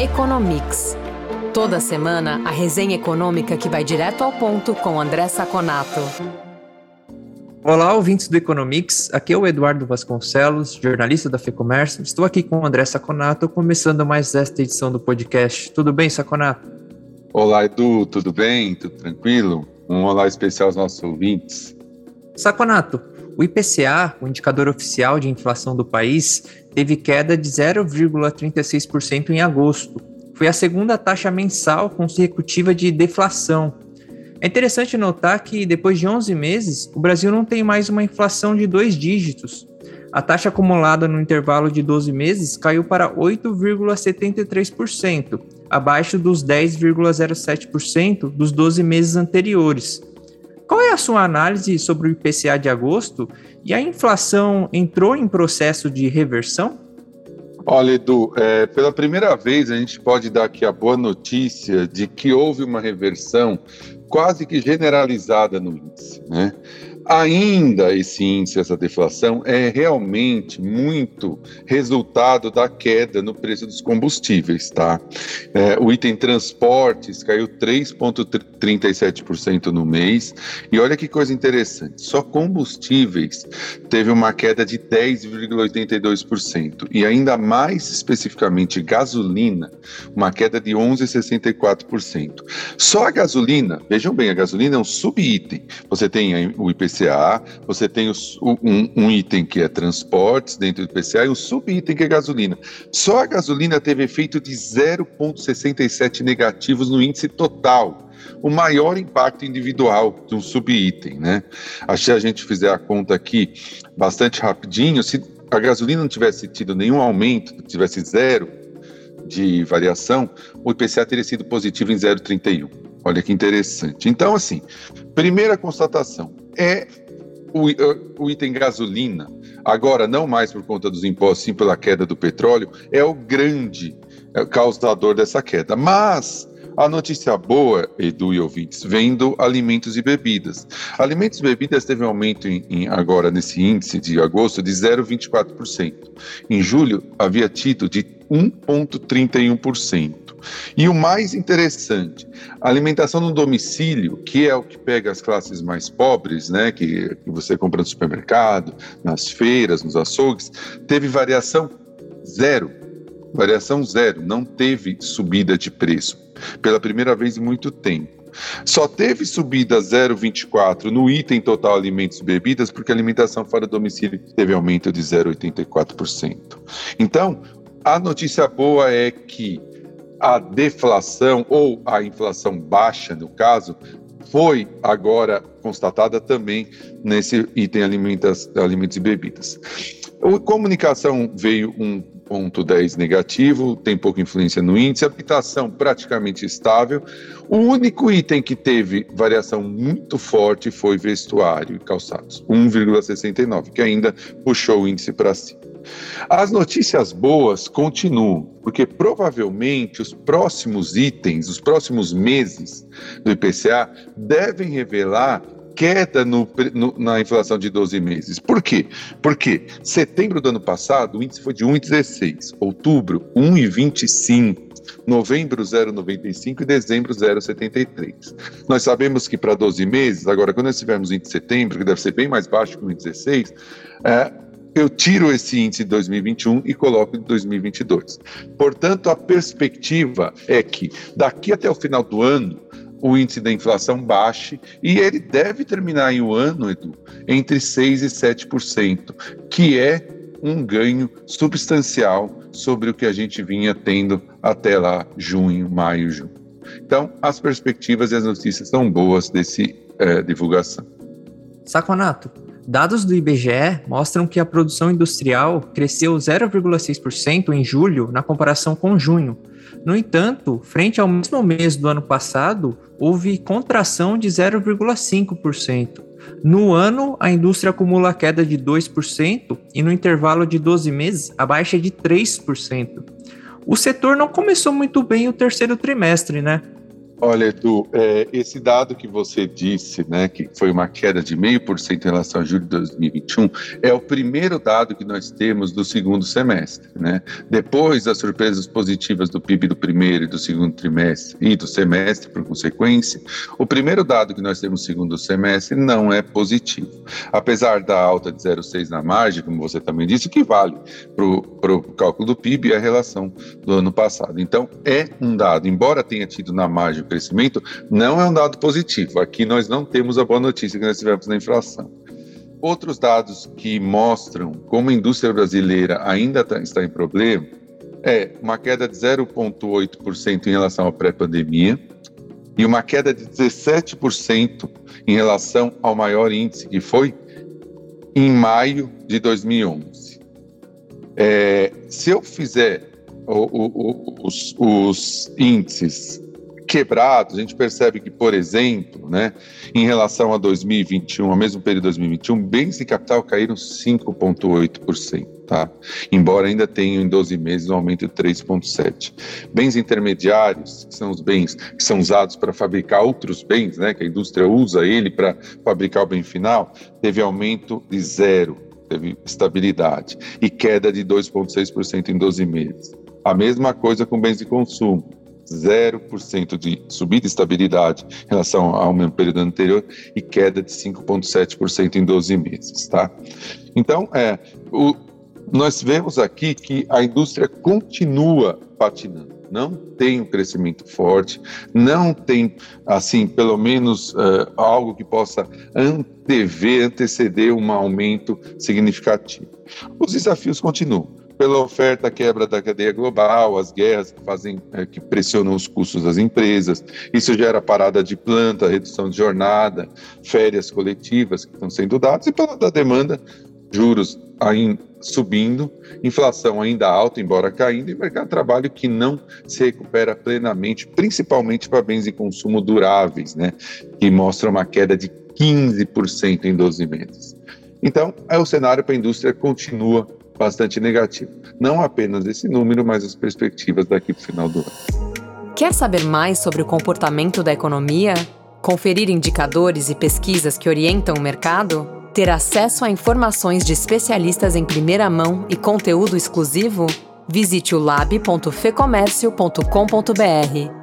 Economics. Toda semana, a resenha econômica que vai direto ao ponto com André Saconato. Olá, ouvintes do Economics. Aqui é o Eduardo Vasconcelos, jornalista da FEComércio. Estou aqui com o André Saconato, começando mais esta edição do podcast. Tudo bem, Saconato? Olá, Edu, tudo bem? Tudo tranquilo? Um olá especial aos nossos ouvintes. Saconato, o IPCA, o indicador oficial de inflação do país, teve queda de 0,36% em agosto. Foi a segunda taxa mensal consecutiva de deflação. É interessante notar que, depois de 11 meses, o Brasil não tem mais uma inflação de dois dígitos. A taxa acumulada no intervalo de 12 meses caiu para 8,73%, abaixo dos 10,07% dos 12 meses anteriores. Qual é a sua análise sobre o IPCA de agosto e a inflação entrou em processo de reversão? Olha, Edu, é, pela primeira vez a gente pode dar aqui a boa notícia de que houve uma reversão quase que generalizada no índice. Né? Ainda esse índice, essa deflação, é realmente muito resultado da queda no preço dos combustíveis, tá? É, o item transportes caiu 3,37% no mês, e olha que coisa interessante, só combustíveis teve uma queda de 10,82%, e ainda mais especificamente gasolina, uma queda de 11,64%. Só a gasolina, vejam bem, a gasolina é um subitem, você tem o IPC IPCA, você tem os, um, um, item que é transportes dentro do IPCA e um subitem que é gasolina. Só a gasolina teve efeito de 0,67 negativos no índice total o maior impacto individual de um subitem, né? Que a gente fizer a conta aqui bastante rapidinho, se a gasolina não tivesse tido nenhum aumento, tivesse zero de variação, o IPCA teria sido positivo em 0,31. Olha que interessante. Então, assim, primeira constatação: é o, o, item gasolina, agora não mais por conta dos impostos, sim pela queda do petróleo, é o grande é, causador dessa queda. Mas a notícia boa, Edu e ouvintes, vem do alimentos e bebidas. Alimentos e bebidas teve um aumento em, em, agora nesse índice de agosto de 0,24%. Em julho havia tido de 1,31%. E o mais interessante, a alimentação no domicílio, que é o que pega as classes mais pobres, né, que, que você compra no supermercado, nas feiras, nos açougues, teve variação zero. Variação zero, não teve subida de preço, pela primeira vez em muito tempo. Só teve subida 0,24 no item total alimentos e bebidas, porque a alimentação fora do domicílio teve aumento de 0,84%. Então, a notícia boa é que a deflação ou a inflação baixa, no caso, foi agora constatada também nesse item alimentos, alimentos e bebidas. Comunicação veio um ponto 10 negativo, tem pouca influência no índice, habitação praticamente estável. O único item que teve variação muito forte foi vestuário e calçados, 1,69, que ainda puxou o índice para cima. As notícias boas continuam, porque provavelmente os próximos itens, os próximos meses do IPCA devem revelar queda no, no, na inflação de 12 meses. Por quê? Porque setembro do ano passado o índice foi de 1,16, outubro 1,25, novembro 0,95 e dezembro 0,73. Nós sabemos que para 12 meses, agora quando nós tivermos o índice de setembro, que deve ser bem mais baixo que o índice 16, é, eu tiro esse índice de 2021 e coloco de 2022. Portanto, a perspectiva é que daqui até o final do ano o índice da inflação baixe e ele deve terminar em um ano, Edu, entre 6 e 7%, que é um ganho substancial sobre o que a gente vinha tendo até lá junho, maio, junho. Então, as perspectivas e as notícias são boas desse é, divulgação. Saconato, Dados do IBGE mostram que a produção industrial cresceu 0,6% em julho na comparação com junho. No entanto, frente ao mesmo mês do ano passado, houve contração de 0,5%. No ano, a indústria acumula queda de 2% e no intervalo de 12 meses, a baixa é de 3%. O setor não começou muito bem o terceiro trimestre, né? Olha, Edu, é, esse dado que você disse, né, que foi uma queda de meio por cento em relação a julho de 2021, é o primeiro dado que nós temos do segundo semestre, né? Depois das surpresas positivas do PIB do primeiro e do segundo trimestre e do semestre, por consequência, o primeiro dado que nós temos no segundo semestre não é positivo. Apesar da alta de 0,6 na margem, como você também disse, que vale para o cálculo do PIB a relação do ano passado. Então, é um dado, embora tenha tido na margem crescimento, não é um dado positivo. Aqui nós não temos a boa notícia que nós tivemos na inflação. Outros dados que mostram como a indústria brasileira ainda tá, está em problema é uma queda de 0,8% em relação à pré-pandemia e uma queda de 17% em relação ao maior índice que foi em maio de 2011. É, se eu fizer o, o, os, os índices quebrados, a gente percebe que, por exemplo, né, em relação a 2021, ao mesmo período de 2021, bens de capital caíram 5,8%, tá? Embora ainda tenham em 12 meses um aumento de 3,7%. Bens intermediários, que são os bens que são usados para fabricar outros bens, né, que a indústria usa ele para fabricar o bem final, teve aumento de zero, teve estabilidade, e queda de 2,6% em 12 meses. A mesma coisa com bens de consumo 0% de subida e estabilidade em relação ao mesmo período anterior e queda de 5,7% em 12 meses, tá? Então, é, o, nós vemos aqui que a indústria continua patinando não tem um crescimento forte, não tem, assim, pelo menos uh, algo que possa antever, anteceder um aumento significativo. Os desafios continuam pela oferta, quebra da cadeia global, as guerras que fazem, é, que pressionam os custos das empresas. Isso gera parada de planta, redução de jornada, férias coletivas que estão sendo dadas e pela da demanda, juros ainda subindo, inflação ainda alta, embora caindo, e mercado de trabalho que não se recupera plenamente, principalmente para bens de consumo duráveis, né, que mostra uma queda de 15% em 12 meses. Então, é o cenário para a indústria continua bastante negativo. Não apenas esse número, mas as perspectivas daqui para o final do ano. Quer saber mais sobre o comportamento da economia? Conferir indicadores e pesquisas que orientam o mercado? Ter acesso a informações de especialistas em primeira mão e conteúdo exclusivo? Visite o lab.fecomércio.com.br.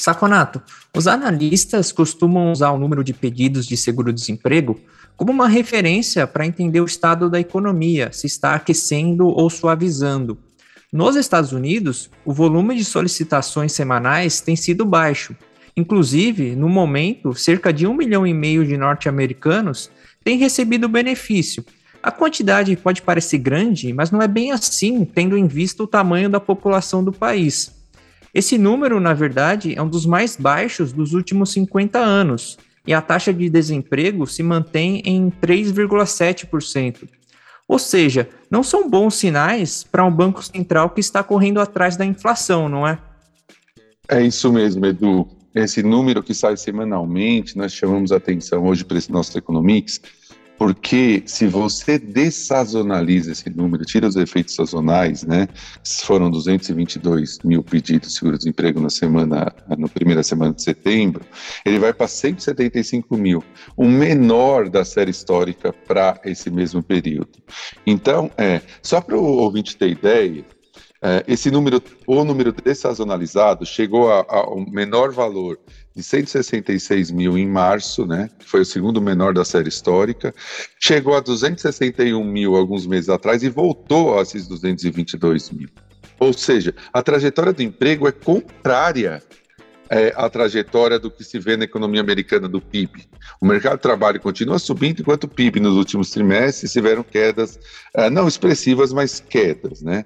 Saconato, os analistas costumam usar o número de pedidos de seguro-desemprego como uma referência para entender o estado da economia, se está aquecendo ou suavizando. Nos Estados Unidos, o volume de solicitações semanais tem sido baixo. Inclusive, no momento, cerca de um milhão e meio de norte-americanos têm recebido benefício. A quantidade pode parecer grande, mas não é bem assim, tendo em vista o tamanho da população do país. Esse número, na verdade, é um dos mais baixos dos últimos 50 anos, e a taxa de desemprego se mantém em 3,7%. Ou seja, não são bons sinais para um banco central que está correndo atrás da inflação, não é? É isso mesmo, Edu. Esse número que sai semanalmente, nós chamamos a atenção hoje para esse nosso Economics, porque se você dessazonaliza esse número, tira os efeitos sazonais, né? Foram 222 mil pedidos de seguro-desemprego na semana, na primeira semana de setembro, ele vai para 175 mil, o menor da série histórica para esse mesmo período. Então, é, só para o ouvinte ter ideia, é, esse número, o número dessazonalizado, chegou ao menor valor de 166 mil em março, né, que foi o segundo menor da série histórica, chegou a 261 mil alguns meses atrás e voltou a esses 222 mil. Ou seja, a trajetória do emprego é contrária é, a trajetória do que se vê na economia americana do PIB. O mercado de trabalho continua subindo, enquanto o PIB nos últimos trimestres tiveram quedas, é, não expressivas, mas quedas. Né?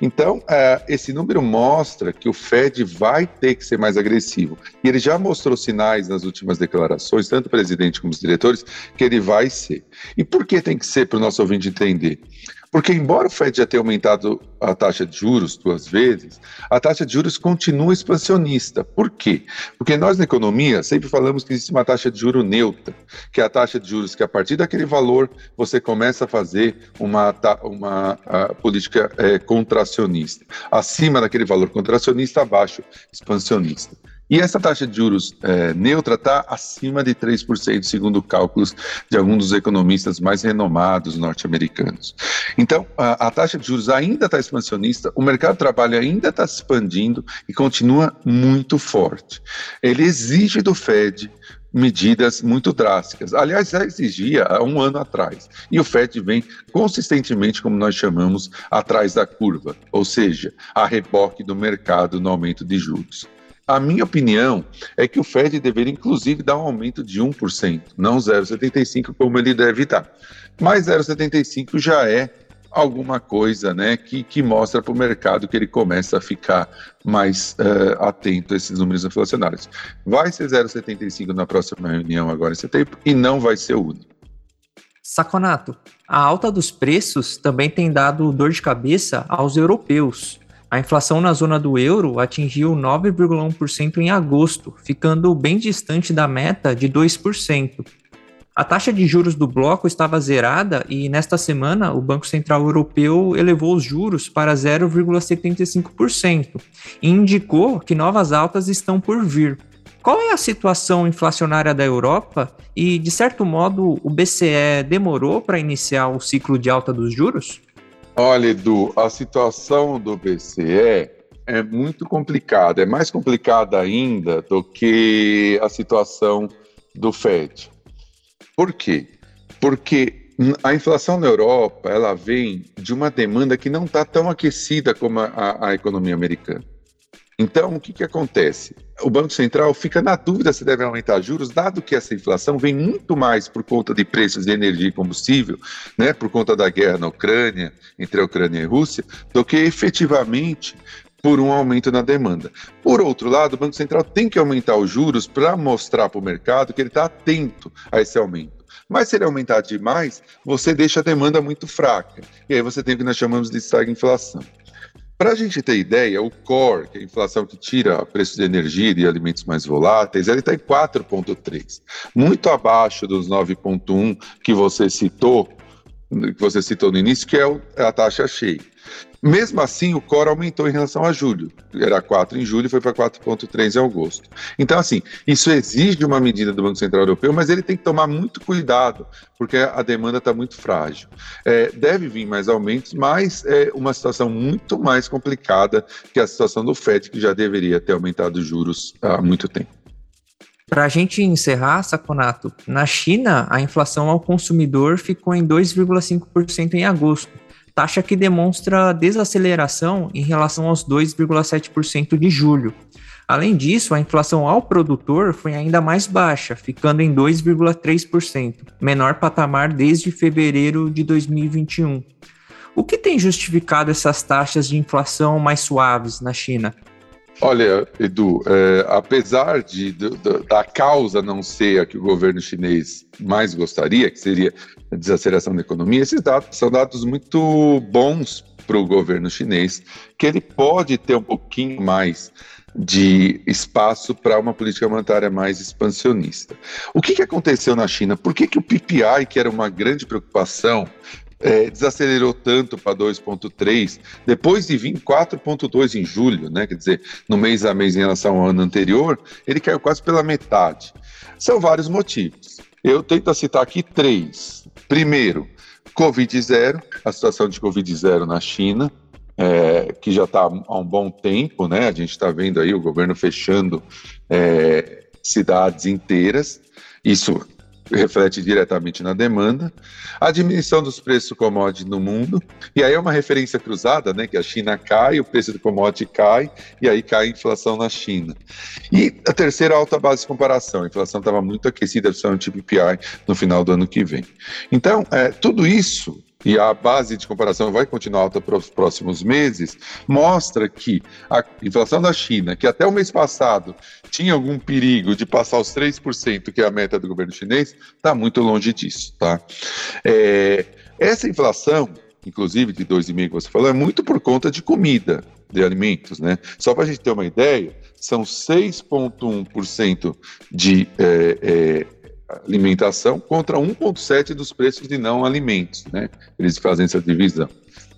Então, é, esse número mostra que o Fed vai ter que ser mais agressivo. E ele já mostrou sinais nas últimas declarações, tanto o presidente como os diretores, que ele vai ser. E por que tem que ser, para o nosso ouvinte entender? Porque, embora o Fed já tenha aumentado a taxa de juros duas vezes, a taxa de juros continua expansionista. Por quê? Porque nós, na economia, sempre falamos que existe uma taxa de juro neutra, que é a taxa de juros que, a partir daquele valor, você começa a fazer uma, uma política é, contracionista. Acima daquele valor contracionista, abaixo expansionista. E essa taxa de juros é, neutra está acima de 3%, segundo cálculos de alguns dos economistas mais renomados norte-americanos. Então, a, a, taxa de juros ainda está expansionista, o mercado de trabalho ainda está se expandindo e continua muito forte. Ele exige do Fed medidas muito drásticas. Aliás, já exigia há um ano atrás. E o FED vem consistentemente, como nós chamamos, atrás da curva, ou seja, a reboque do mercado no aumento de juros. A minha opinião é que o Fed deveria, inclusive, dar um aumento de 1%, não 0,75%, como ele deve dar. Mas 0,75% já é alguma coisa né, que, que mostra para o mercado que ele começa a ficar mais uh, atento a esses números inflacionários. Vai ser 0,75 na próxima reunião agora em setembro e não vai ser o único. Saconato, a alta dos preços também tem dado dor de cabeça aos europeus. A inflação na zona do euro atingiu 9,1% em agosto, ficando bem distante da meta de 2%. A taxa de juros do bloco estava zerada e, nesta semana, o Banco Central Europeu elevou os juros para 0,75% e indicou que novas altas estão por vir. Qual é a situação inflacionária da Europa e, de certo modo, o BCE demorou para iniciar o ciclo de alta dos juros? Olha, Edu, a situação do BCE é muito complicada, é mais complicada ainda do que a situação do Fed. Por quê? Porque a inflação na Europa ela vem de uma demanda que não está tão aquecida como a, a economia americana. Então, o que, que acontece? O Banco Central fica na dúvida se deve aumentar juros, dado que essa inflação vem muito mais por conta de preços de energia e combustível, né, por conta da guerra na Ucrânia, entre a Ucrânia e a Rússia, do que efetivamente por um aumento na demanda. Por outro lado, o Banco Central tem que aumentar os juros para mostrar para o mercado que ele está atento a esse aumento. Mas se ele aumentar demais, você deixa a demanda muito fraca. E aí você tem o que nós chamamos de estagflação. Para a gente ter ideia, o core, que é a inflação que tira preço de energia e alimentos mais voláteis, ele está em 4,3, muito abaixo dos 9,1 que você citou, que você citou no início, que é a taxa cheia. Mesmo assim, o core aumentou em relação a julho. Era 4 em julho foi para 4,3 em agosto. Então, assim, isso exige uma medida do Banco Central Europeu, mas ele tem que tomar muito cuidado, porque a demanda está muito frágil. É, deve vir mais aumentos, mas é uma situação muito mais complicada que a situação do FED, que já deveria ter aumentado os juros há muito tempo. Para a gente encerrar, Saconato, na China, a inflação ao consumidor ficou em 2,5% em agosto taxa que demonstra desaceleração em relação aos 2,7% de julho. Além disso, a inflação ao produtor foi ainda mais baixa, ficando em 2,3%, menor patamar desde fevereiro de 2021. O que tem justificado essas taxas de inflação mais suaves na China? Olha, Edu, é, apesar de, de, da causa não ser a que o governo chinês mais gostaria, que seria a desaceleração da economia, esses dados são dados muito bons para o governo chinês, que ele pode ter um pouquinho mais de espaço para uma política monetária mais expansionista. O que, que aconteceu na China? Por que, que o PPI, que era uma grande preocupação é, desacelerou tanto para 2,3, depois de vir 4,2 em julho, né? Quer dizer, no mês a mês em relação ao ano anterior, ele caiu quase pela metade. São vários motivos. Eu tento citar aqui três. Primeiro, Covid zero, a situação de Covid zero na China, é, que já está há um bom tempo, né? A gente está vendo aí o governo fechando é, cidades inteiras. Isso reflete diretamente na demanda, a diminuição dos preços do commodity no mundo, e aí é uma referência cruzada, né, que a China cai, o preço do commodity cai, e aí cai a inflação na China. E a terceira, alta base de comparação, a inflação estava muito aquecida, principalmente o PPI, no final do ano que vem. Então, é, tudo isso e a base de comparação vai continuar alta para os próximos meses, mostra que a inflação da China, que até o mês passado tinha algum perigo de passar os 3%, que é a meta do governo chinês, está muito longe disso. Tá? É, essa inflação inclusive de 2,5% que você falou, é muito por conta de comida, de alimentos, né? Só para a gente ter uma ideia, são 6,1% de é, é, alimentação contra 1,7% dos preços de não alimentos, né? Eles fazem essa divisão.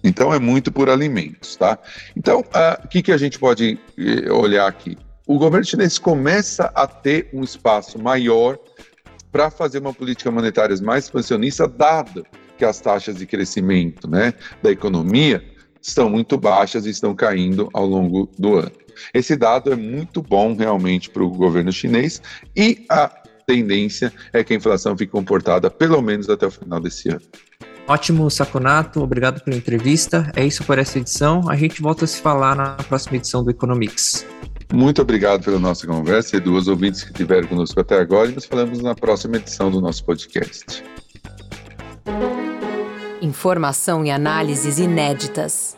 Então é muito por alimentos, tá? Então, o que, que a gente pode eh, olhar aqui? O governo chinês começa a ter um espaço maior para fazer uma política monetária mais expansionista, dado que as taxas de crescimento né, da economia estão muito baixas e estão caindo ao longo do ano. Esse dado é muito bom realmente para o governo chinês e a tendência é que a inflação fique comportada pelo menos até o final desse ano. Ótimo, Saconato, obrigado pela entrevista. É isso por essa edição. A gente volta a se falar na próxima edição do Economics. Muito obrigado pela nossa conversa e dos ouvintes que estiveram conosco até agora. E nos falamos na próxima edição do nosso podcast. Informação e análises inéditas.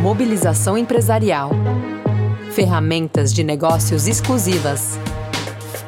Mobilização empresarial. Ferramentas de negócios exclusivas.